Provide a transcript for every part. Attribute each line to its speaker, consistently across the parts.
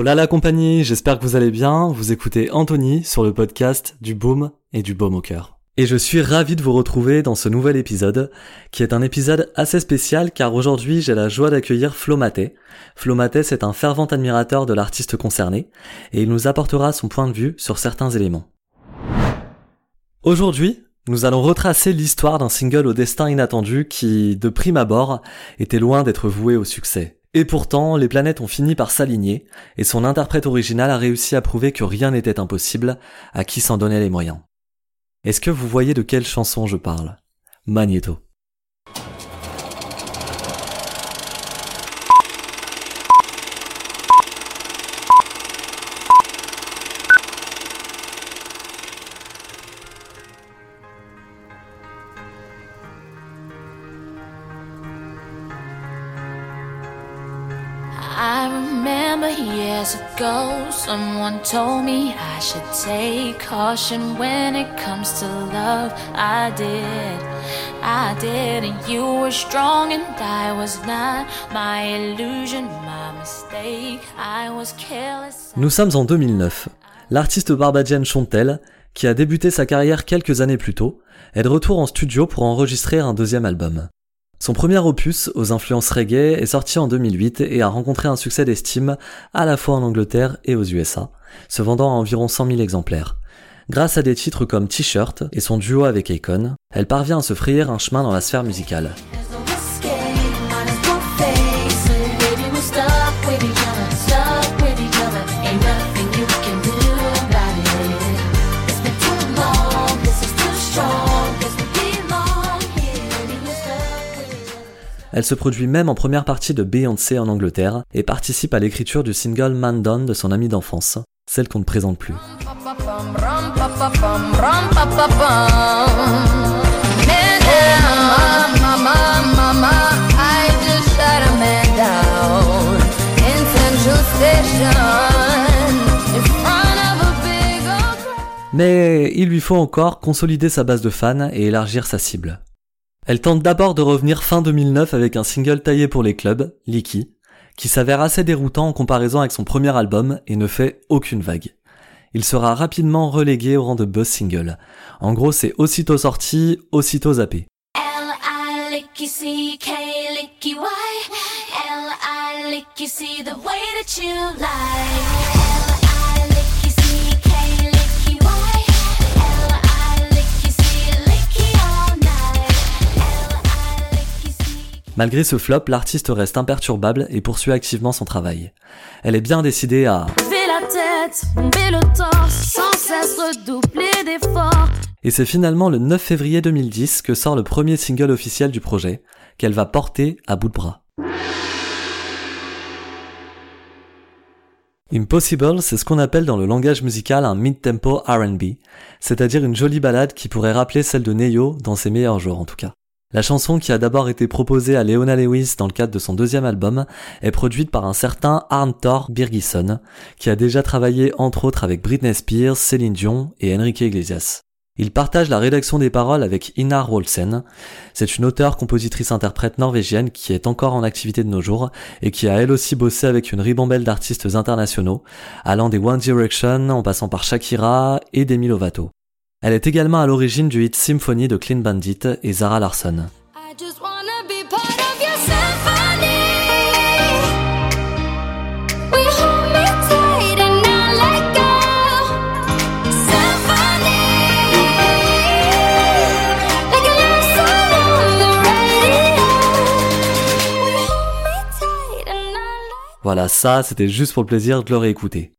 Speaker 1: Là la compagnie, j'espère que vous allez bien. Vous écoutez Anthony sur le podcast du Boom et du Baume au cœur. Et je suis ravi de vous retrouver dans ce nouvel épisode, qui est un épisode assez spécial car aujourd'hui j'ai la joie d'accueillir Flo Maté. Flo Maté c'est un fervent admirateur de l'artiste concerné, et il nous apportera son point de vue sur certains éléments. Aujourd'hui, nous allons retracer l'histoire d'un single au destin inattendu qui, de prime abord, était loin d'être voué au succès. Et pourtant, les planètes ont fini par s'aligner, et son interprète original a réussi à prouver que rien n'était impossible à qui s'en donnait les moyens. Est-ce que vous voyez de quelle chanson je parle? Magneto.
Speaker 2: Remember years ago, someone told me I should take caution when it comes to love. I did, I did, and you were strong and I was not. My illusion, my mistake, I was careless.
Speaker 1: Nous sommes en 2009. L'artiste barbadienne Chontel, qui a débuté sa carrière quelques années plus tôt, est de retour en studio pour enregistrer un deuxième album. Son premier opus, aux influences reggae, est sorti en 2008 et a rencontré un succès d'estime à la fois en Angleterre et aux USA, se vendant à environ 100 000 exemplaires. Grâce à des titres comme T-shirt et son duo avec Akon, elle parvient à se frayer un chemin dans la sphère musicale. Elle se produit même en première partie de Beyoncé en Angleterre et participe à l'écriture du single Man Down de son amie d'enfance, celle qu'on ne présente plus. Mais il lui faut encore consolider sa base de fans et élargir sa cible. Elle tente d'abord de revenir fin 2009 avec un single taillé pour les clubs, Licky, qui s'avère assez déroutant en comparaison avec son premier album et ne fait aucune vague. Il sera rapidement relégué au rang de buzz single. En gros, c'est aussitôt sorti, aussitôt zappé. Malgré ce flop, l'artiste reste imperturbable et poursuit activement son travail. Elle est bien décidée à
Speaker 2: la tête, le torse, sans cesse redoubler d'efforts.
Speaker 1: Et c'est finalement le 9 février 2010 que sort le premier single officiel du projet, qu'elle va porter à bout de bras. Impossible, c'est ce qu'on appelle dans le langage musical un mid-tempo R&B, c'est-à-dire une jolie balade qui pourrait rappeler celle de Neyo dans ses meilleurs jours en tout cas. La chanson qui a d'abord été proposée à Leona Lewis dans le cadre de son deuxième album est produite par un certain Arntor Birgisson, qui a déjà travaillé entre autres avec Britney Spears, Céline Dion et Enrique Iglesias. Il partage la rédaction des paroles avec Inar Wolsen. C'est une auteure, compositrice, interprète norvégienne qui est encore en activité de nos jours et qui a elle aussi bossé avec une ribambelle d'artistes internationaux, allant des One Direction en passant par Shakira et Demi Lovato. Elle est également à l'origine du hit Symphony de Clean Bandit et Zara Larsson.
Speaker 2: I just wanna be part of your symphony. We hold me tight and not let go. Symphony. Like a love song on the radio. We hold me tight and not let
Speaker 1: Voilà, ça, c'était juste pour le plaisir de le réécouter.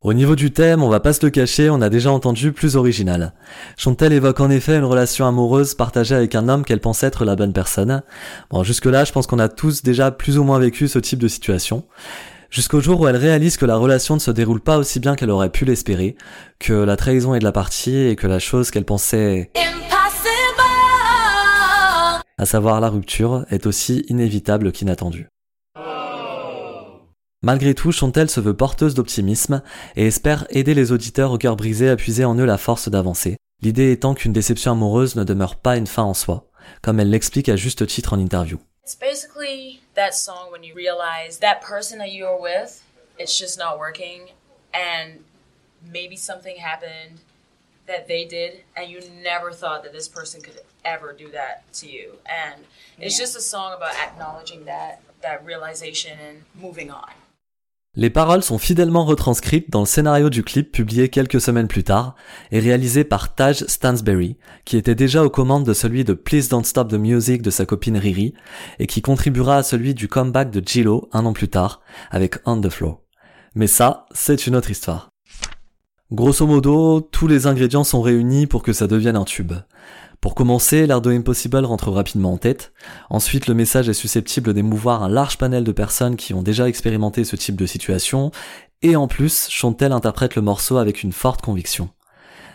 Speaker 1: Au niveau du thème, on va pas se le cacher, on a déjà entendu plus original. Chantel évoque en effet une relation amoureuse partagée avec un homme qu'elle pense être la bonne personne. Bon, jusque là, je pense qu'on a tous déjà plus ou moins vécu ce type de situation. Jusqu'au jour où elle réalise que la relation ne se déroule pas aussi bien qu'elle aurait pu l'espérer, que la trahison est de la partie et que la chose qu'elle pensait,
Speaker 2: Impossible.
Speaker 1: à savoir la rupture, est aussi inévitable qu'inattendue. Malgré tout, Chantel se veut porteuse d'optimisme et espère aider les auditeurs au cœur brisé à puiser en eux la force d'avancer. L'idée étant qu'une déception amoureuse ne demeure pas une fin en soi, comme elle l'explique à juste titre en interview.
Speaker 3: It's basically that song when you realize that person that you were with it's just not working and maybe something happened that they did and you never thought that this person could ever do that to you and it's just a song about acknowledging that that realization and moving on
Speaker 1: Les paroles sont fidèlement retranscrites dans le scénario du clip publié quelques semaines plus tard et réalisé par Taj Stansberry, qui était déjà aux commandes de celui de Please Don't Stop the Music de sa copine Riri et qui contribuera à celui du comeback de Gillo un an plus tard avec On the Floor. Mais ça, c'est une autre histoire. Grosso modo, tous les ingrédients sont réunis pour que ça devienne un tube. Pour commencer, l'Ardo Impossible rentre rapidement en tête. Ensuite, le message est susceptible d'émouvoir un large panel de personnes qui ont déjà expérimenté ce type de situation. Et en plus, Chantel interprète le morceau avec une forte conviction.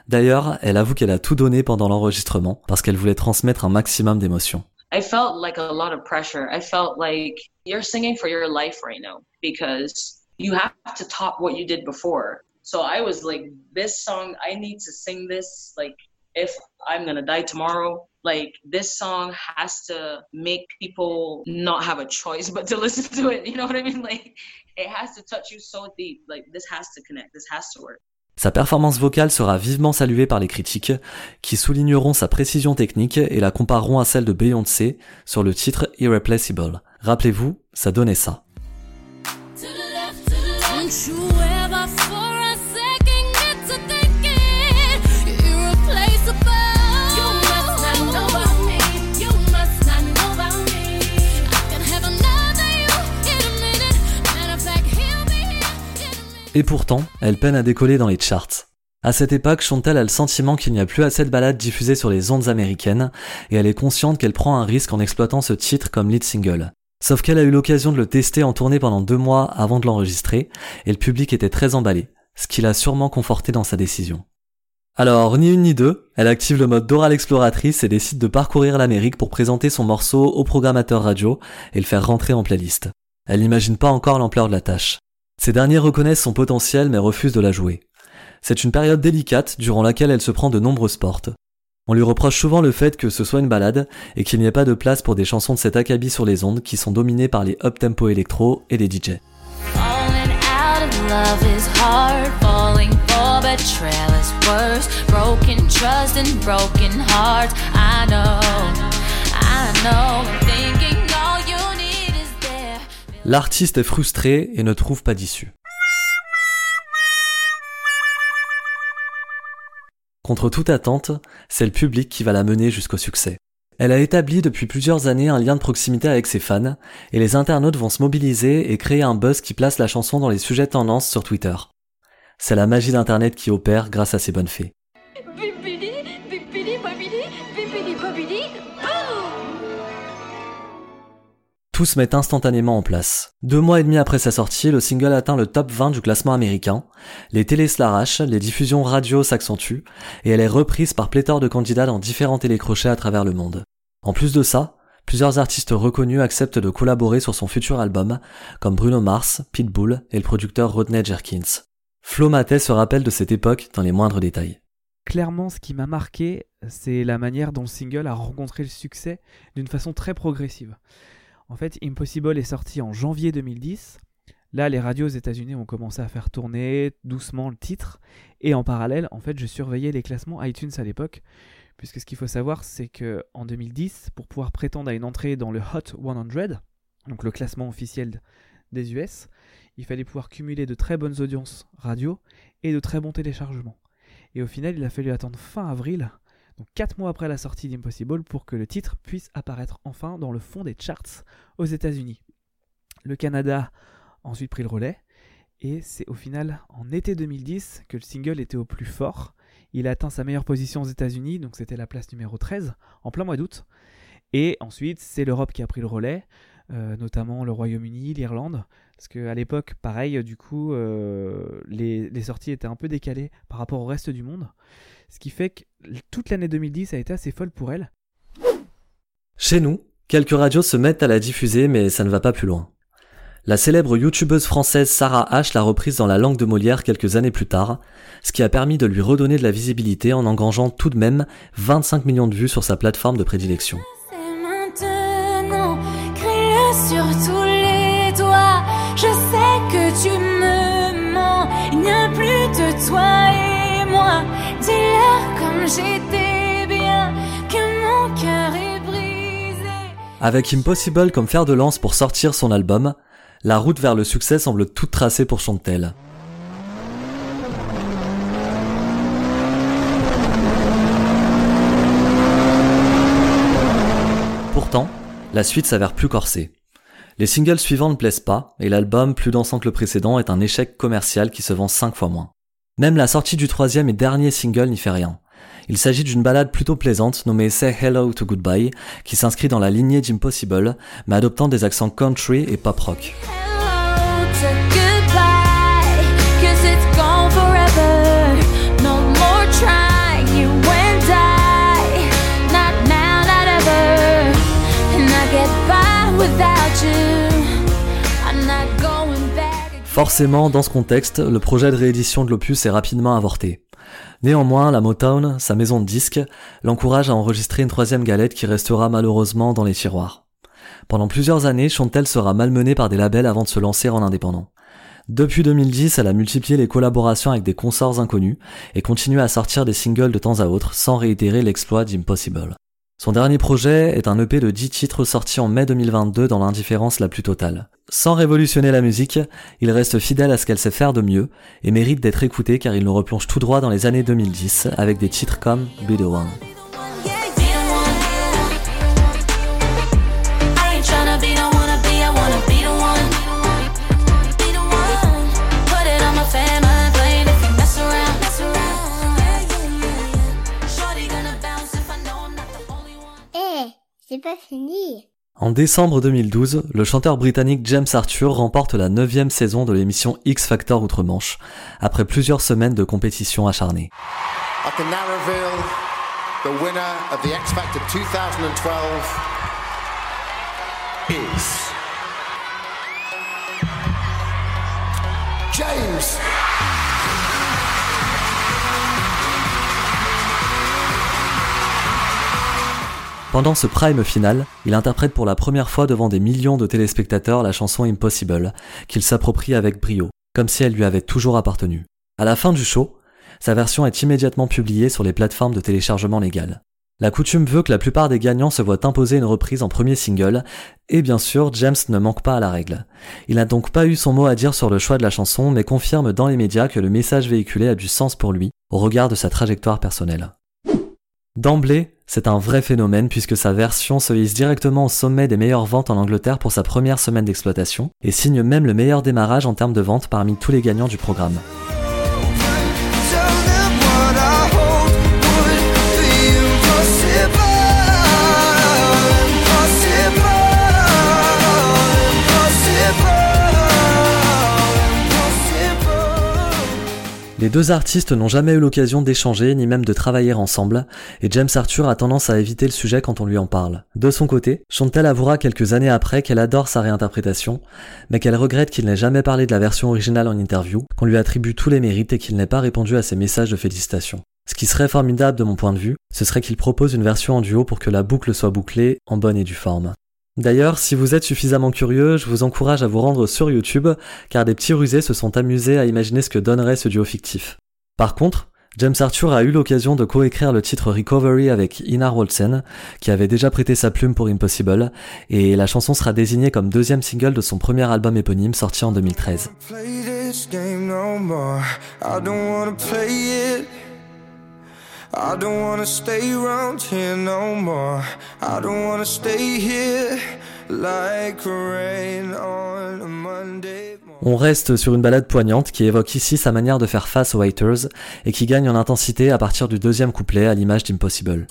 Speaker 1: D'ailleurs, elle avoue qu'elle a tout donné pendant l'enregistrement parce qu'elle voulait transmettre un maximum d'émotions.
Speaker 3: I felt like a lot of pressure. I felt like you're singing for your life right now because you have to top what you did before. So I was like, this song, I need to sing this like if I'm gonna die tomorrow, like this song has to make people not have a choice but to listen to it. You know what I mean? Like it has to touch you so deep. Like this has to connect. This has to work.
Speaker 1: Sa performance vocale sera vivement saluée par les critiques, qui souligneront sa précision technique et la compareront à celle de Beyoncé sur le titre Irreplaceable. Rappelez-vous, ça donnait ça. Et pourtant, elle peine à décoller dans les charts. À cette époque, Chantal a le sentiment qu'il n'y a plus assez de balades diffusées sur les ondes américaines, et elle est consciente qu'elle prend un risque en exploitant ce titre comme lead single. Sauf qu'elle a eu l'occasion de le tester en tournée pendant deux mois avant de l'enregistrer, et le public était très emballé, ce qui l'a sûrement conforté dans sa décision. Alors, ni une ni deux, elle active le mode d'oral exploratrice et décide de parcourir l'Amérique pour présenter son morceau au programmateur radio et le faire rentrer en playlist. Elle n'imagine pas encore l'ampleur de la tâche. Ces derniers reconnaissent son potentiel mais refusent de la jouer. C'est une période délicate durant laquelle elle se prend de nombreuses portes. On lui reproche souvent le fait que ce soit une balade et qu'il n'y ait pas de place pour des chansons de cet acabit sur les ondes qui sont dominées par les up-tempo électro et les DJ. L'artiste est frustré et ne trouve pas d'issue. Contre toute attente, c'est le public qui va la mener jusqu'au succès. Elle a établi depuis plusieurs années un lien de proximité avec ses fans, et les internautes vont se mobiliser et créer un buzz qui place la chanson dans les sujets tendances sur Twitter. C'est la magie d'Internet qui opère grâce à ses bonnes fées. Tout se met instantanément en place. Deux mois et demi après sa sortie, le single atteint le top 20 du classement américain, les télés se l'arrachent, les diffusions radio s'accentuent, et elle est reprise par pléthore de candidats dans différents télécrochets à travers le monde. En plus de ça, plusieurs artistes reconnus acceptent de collaborer sur son futur album, comme Bruno Mars, Pitbull et le producteur Rodney Jerkins. Flo Matet se rappelle de cette époque dans les moindres détails.
Speaker 4: Clairement, ce qui m'a marqué, c'est la manière dont le single a rencontré le succès d'une façon très progressive. En fait, Impossible est sorti en janvier 2010. Là, les radios aux États-Unis ont commencé à faire tourner doucement le titre. Et en parallèle, en fait, je surveillais les classements iTunes à l'époque. Puisque ce qu'il faut savoir, c'est que en 2010, pour pouvoir prétendre à une entrée dans le Hot 100, donc le classement officiel des US, il fallait pouvoir cumuler de très bonnes audiences radio et de très bons téléchargements. Et au final, il a fallu attendre fin avril donc 4 mois après la sortie d'Impossible, pour que le titre puisse apparaître enfin dans le fond des charts aux États-Unis. Le Canada a ensuite pris le relais, et c'est au final en été 2010 que le single était au plus fort. Il a atteint sa meilleure position aux États-Unis, donc c'était la place numéro 13, en plein mois d'août. Et ensuite, c'est l'Europe qui a pris le relais, euh, notamment le Royaume-Uni, l'Irlande, parce qu'à l'époque, pareil, du coup, euh, les, sorties étaient un peu décalées par rapport au reste du monde. Ce qui fait que toute l'année 2010 a été assez folle pour elle.
Speaker 1: Chez nous, quelques radios se mettent à la diffuser, mais ça ne va pas plus loin. La célèbre youtubeuse française Sarah H l'a reprise dans la langue de Molière quelques années plus tard, ce qui a permis de lui redonner de la visibilité en engrangeant tout de même 25 millions de vues sur sa plateforme de prédilection.
Speaker 2: Et moi. Dis-leur comme j'étais bien, que mon cœur est brisé.
Speaker 1: Avec Impossible comme fer de lance pour sortir son album, la route vers le succès semble toute tracée pour Chantel. Pourtant, la suite s'avère plus corsée. Les singles suivants ne plaisent pas, et l'album, plus dansant que le précédent, est un échec commercial qui se vend 5 fois moins. Même la sortie du troisième et dernier single n'y fait rien. Il s'agit d'une balade plutôt plaisante nommée Say Hello to Goodbye, qui s'inscrit dans la lignée d'Impossible, mais adoptant des accents country et pop rock.
Speaker 2: Hello to
Speaker 1: Forcément, dans ce contexte, le projet de réédition de l'opus est rapidement avorté. Néanmoins, la Motown, sa maison de disques, l'encourage à enregistrer une troisième galette qui restera malheureusement dans les tiroirs. Pendant plusieurs années, Chantel sera malmenée par des labels avant de se lancer en indépendant. Depuis 2010, elle a multiplié les collaborations avec des consorts inconnus et continue à sortir des singles de temps à autre sans réitérer l'exploit d'Impossible. Son dernier projet est un EP de 10 titres sorti en mai 2022 dans l'indifférence la plus totale. Sans révolutionner la musique, il reste fidèle à ce qu'elle sait faire de mieux et mérite d'être écouté car il nous replonge tout droit dans les années 2010 avec des titres comme Be the One.
Speaker 5: Eh, c'est pas fini.
Speaker 1: En décembre 2012, le chanteur britannique James Arthur remporte la neuvième saison de l'émission X Factor Outre-Manche, après plusieurs semaines de compétition acharnée.
Speaker 6: I can now reveal the winner of the X Factor 2012 is James.
Speaker 1: Pendant ce prime final, il interprète pour la première fois devant des millions de téléspectateurs la chanson Impossible, qu'il s'approprie avec brio, comme si elle lui avait toujours appartenu. À la fin du show, sa version est immédiatement publiée sur les plateformes de téléchargement légal. La coutume veut que la plupart des gagnants se voient imposer une reprise en premier single, et bien sûr, James ne manque pas à la règle. Il n'a donc pas eu son mot à dire sur le choix de la chanson, mais confirme dans les médias que le message véhiculé a du sens pour lui, au regard de sa trajectoire personnelle. D'emblée, c'est un vrai phénomène puisque sa version se hisse directement au sommet des meilleures ventes en Angleterre pour sa première semaine d'exploitation et signe même le meilleur démarrage en termes de ventes parmi tous les gagnants du programme. Les deux artistes n'ont jamais eu l'occasion d'échanger ni même de travailler ensemble, et James Arthur a tendance à éviter le sujet quand on lui en parle. De son côté, Chantel avouera quelques années après qu'elle adore sa réinterprétation, mais qu'elle regrette qu'il n'ait jamais parlé de la version originale en interview, qu'on lui attribue tous les mérites et qu'il n'ait pas répondu à ses messages de félicitations. Ce qui serait formidable de mon point de vue, ce serait qu'il propose une version en duo pour que la boucle soit bouclée en bonne et due forme. D'ailleurs, si vous êtes suffisamment curieux, je vous encourage à vous rendre sur YouTube, car des petits rusés se sont amusés à imaginer ce que donnerait ce duo fictif. Par contre, James Arthur a eu l'occasion de coécrire le titre Recovery avec Inar Wolsen, qui avait déjà prêté sa plume pour Impossible, et la chanson sera désignée comme deuxième single de son premier album éponyme sorti en 2013.
Speaker 7: I don't wanna play it. I don't wanna stay around here no more. I don't wanna stay here like rain on a Monday morning.
Speaker 1: On reste sur une balade poignante qui évoque ici sa manière de faire face aux haters et qui gagne en intensité à partir du deuxième couplet à l'image d'Impossible.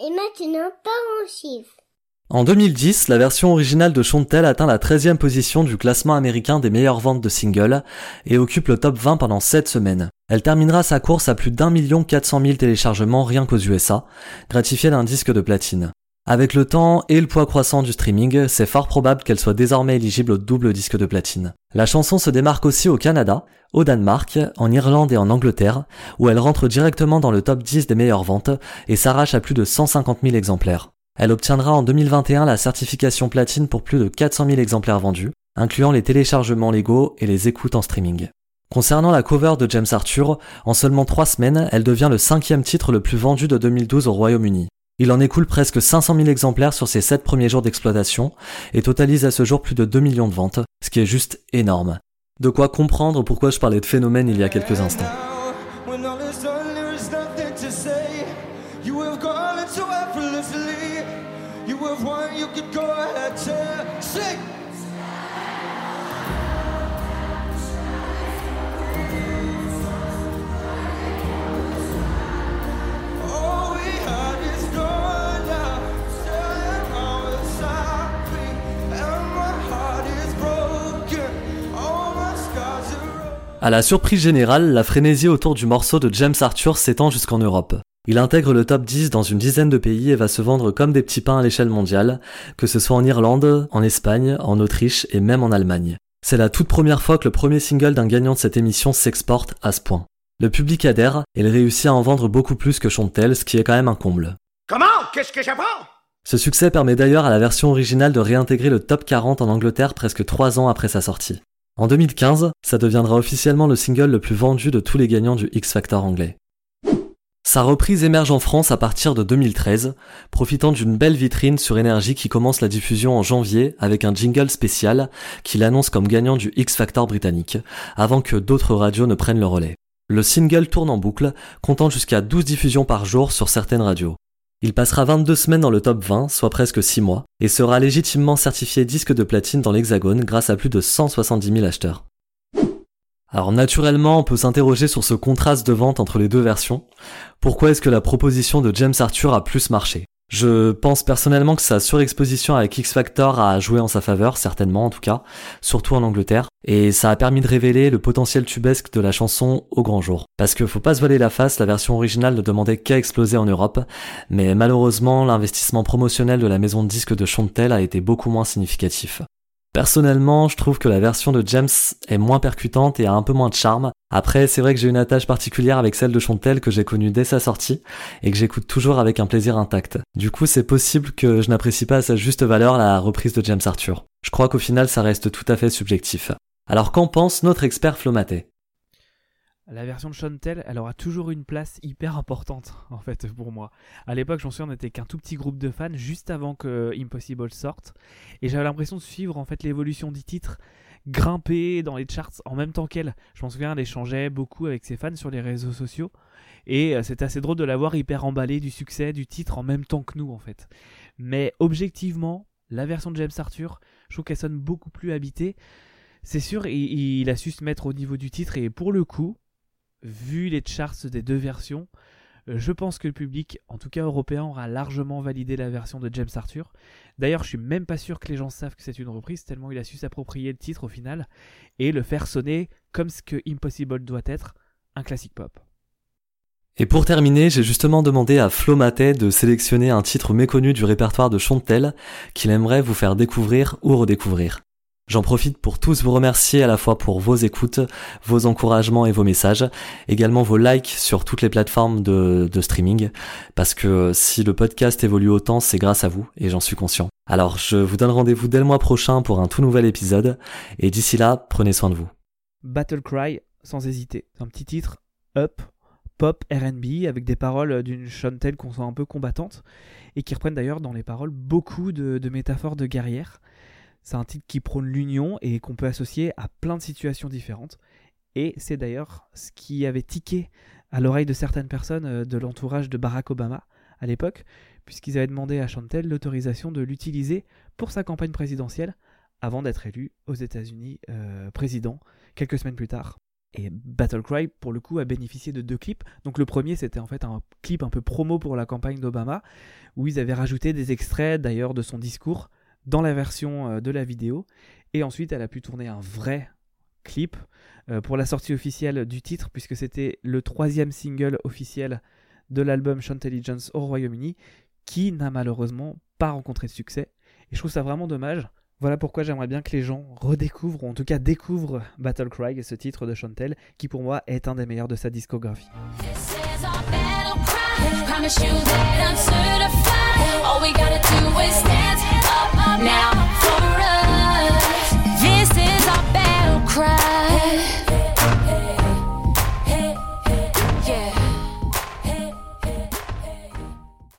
Speaker 5: Et maintenant, pas en chiffres.
Speaker 1: En 2010, la version originale de Chantel atteint la 13e position du classement américain des meilleures ventes de singles et occupe le top 20 pendant 7 semaines. Elle terminera sa course à plus d'un million 400 000 téléchargements rien qu'aux USA, gratifiée d'un disque de platine. Avec le temps et le poids croissant du streaming, c'est fort probable qu'elle soit désormais éligible au double disque de platine. La chanson se démarque aussi au Canada, au Danemark, en Irlande et en Angleterre, où elle rentre directement dans le top 10 des meilleures ventes et s'arrache à plus de 150 000 exemplaires. Elle obtiendra en 2021 la certification platine pour plus de 400 000 exemplaires vendus, incluant les téléchargements légaux et les écoutes en streaming. Concernant la cover de James Arthur, en seulement trois semaines, elle devient le cinquième titre le plus vendu de 2012 au Royaume-Uni. Il en écoule presque 500 000 exemplaires sur ses 7 premiers jours d'exploitation et totalise à ce jour plus de 2 millions de ventes, ce qui est juste énorme. De quoi comprendre pourquoi je parlais de phénomène il y a quelques instants. À la surprise générale, la frénésie autour du morceau de James Arthur s'étend jusqu'en Europe. Il intègre le top 10 dans une dizaine de pays et va se vendre comme des petits pains à l'échelle mondiale, que ce soit en Irlande, en Espagne, en Autriche et même en Allemagne. C'est la toute première fois que le premier single d'un gagnant de cette émission s'exporte à ce point. Le public adhère et il réussit à en vendre beaucoup plus que Chantel, ce qui est quand même un comble.
Speaker 8: Comment? Qu'est-ce que j'apprends?
Speaker 1: Ce succès permet d'ailleurs à la version originale de réintégrer le top 40 en Angleterre presque 3 ans après sa sortie. En 2015, ça deviendra officiellement le single le plus vendu de tous les gagnants du X Factor anglais. Sa reprise émerge en France à partir de 2013, profitant d'une belle vitrine sur Énergie qui commence la diffusion en janvier avec un jingle spécial qui l'annonce comme gagnant du X Factor britannique, avant que d'autres radios ne prennent le relais. Le single tourne en boucle, comptant jusqu'à 12 diffusions par jour sur certaines radios. Il passera 22 semaines dans le top 20, soit presque 6 mois, et sera légitimement certifié disque de platine dans l'Hexagone grâce à plus de 170 000 acheteurs. Alors naturellement, on peut s'interroger sur ce contraste de vente entre les deux versions. Pourquoi est-ce que la proposition de James Arthur a plus marché? Je pense personnellement que sa surexposition avec X Factor a joué en sa faveur, certainement en tout cas, surtout en Angleterre, et ça a permis de révéler le potentiel tubesque de la chanson au grand jour. Parce que faut pas se voiler la face, la version originale ne demandait qu'à exploser en Europe, mais malheureusement l'investissement promotionnel de la maison de disques de Chantel a été beaucoup moins significatif. Personnellement, je trouve que la version de James est moins percutante et a un peu moins de charme. Après, c'est vrai que j'ai une attache particulière avec celle de Chantel que j'ai connue dès sa sortie et que j'écoute toujours avec un plaisir intact. Du coup, c'est possible que je n'apprécie pas à sa juste valeur la reprise de James Arthur. Je crois qu'au final, ça reste tout à fait subjectif. Alors qu'en pense notre expert Flomaté?
Speaker 4: La version de Chantel, elle aura toujours une place hyper importante en fait pour moi. À l'époque, j'en suis, on n'était qu'un tout petit groupe de fans juste avant que Impossible sorte, et j'avais l'impression de suivre en fait l'évolution du titre, grimper dans les charts en même temps qu'elle. Je m'en souviens, elle échangeait beaucoup avec ses fans sur les réseaux sociaux, et euh, c'était assez drôle de la voir hyper emballée du succès du titre en même temps que nous en fait. Mais objectivement, la version de James Arthur, je trouve qu'elle sonne beaucoup plus habitée. C'est sûr, il a su se mettre au niveau du titre et pour le coup, vu les charts des deux versions, euh, je pense que le public, en tout cas européen, aura largement validé la version de James Arthur. D'ailleurs, je suis même pas sûr que les gens savent que c'est une reprise, tellement il a su s'approprier le titre au final et le faire sonner comme ce que Impossible doit être, un classique pop.
Speaker 1: Et pour terminer, j'ai justement demandé à Flo Matet de sélectionner un titre méconnu du répertoire de Chantel qu'il aimerait vous faire découvrir ou redécouvrir. J'en profite pour tous vous remercier à la fois pour vos écoutes, vos encouragements et vos messages, également vos likes sur toutes les plateformes de, streaming, parce que si le podcast évolue autant, c'est grâce à vous, et j'en suis conscient. Alors je vous donne rendez-vous dès le mois prochain pour un tout nouvel épisode, et d'ici là, prenez soin de vous.
Speaker 4: Battle Cry, sans hésiter. Un petit titre, up, pop, RB, avec des paroles d'une Chantel qu'on sent un peu combattante, et qui reprennent d'ailleurs dans les paroles beaucoup de, de métaphores de guerrière. C'est un titre qui prône l'union et qu'on peut associer à plein de situations différentes. Et c'est d'ailleurs ce qui avait tiqué à l'oreille de certaines personnes euh, de l'entourage de Barack Obama à l'époque, puisqu'ils avaient demandé à Chantel l'autorisation de l'utiliser pour sa campagne présidentielle avant d'être élu aux États-Unis euh, président quelques semaines plus tard. Et Battle Cry, pour le coup, a bénéficié de deux clips. Donc le premier, c'était en fait un clip un peu promo pour la campagne d'Obama, où ils avaient rajouté des extraits d'ailleurs de son discours dans la version euh, de la vidéo. Et ensuite, elle a pu tourner un vrai clip euh, pour la sortie officielle du titre, puisque c'était le troisième single officiel de l'album Chantelligence au Royaume-Uni, qui n'a malheureusement pas rencontré de succès. Et je trouve ça vraiment dommage. Voilà pourquoi j'aimerais bien que les gens redécouvrent, ou en tout cas découvrent Battle Cry, ce titre de Chantel, qui pour moi est un des meilleurs de sa discographie. now for us. This is our battle cry.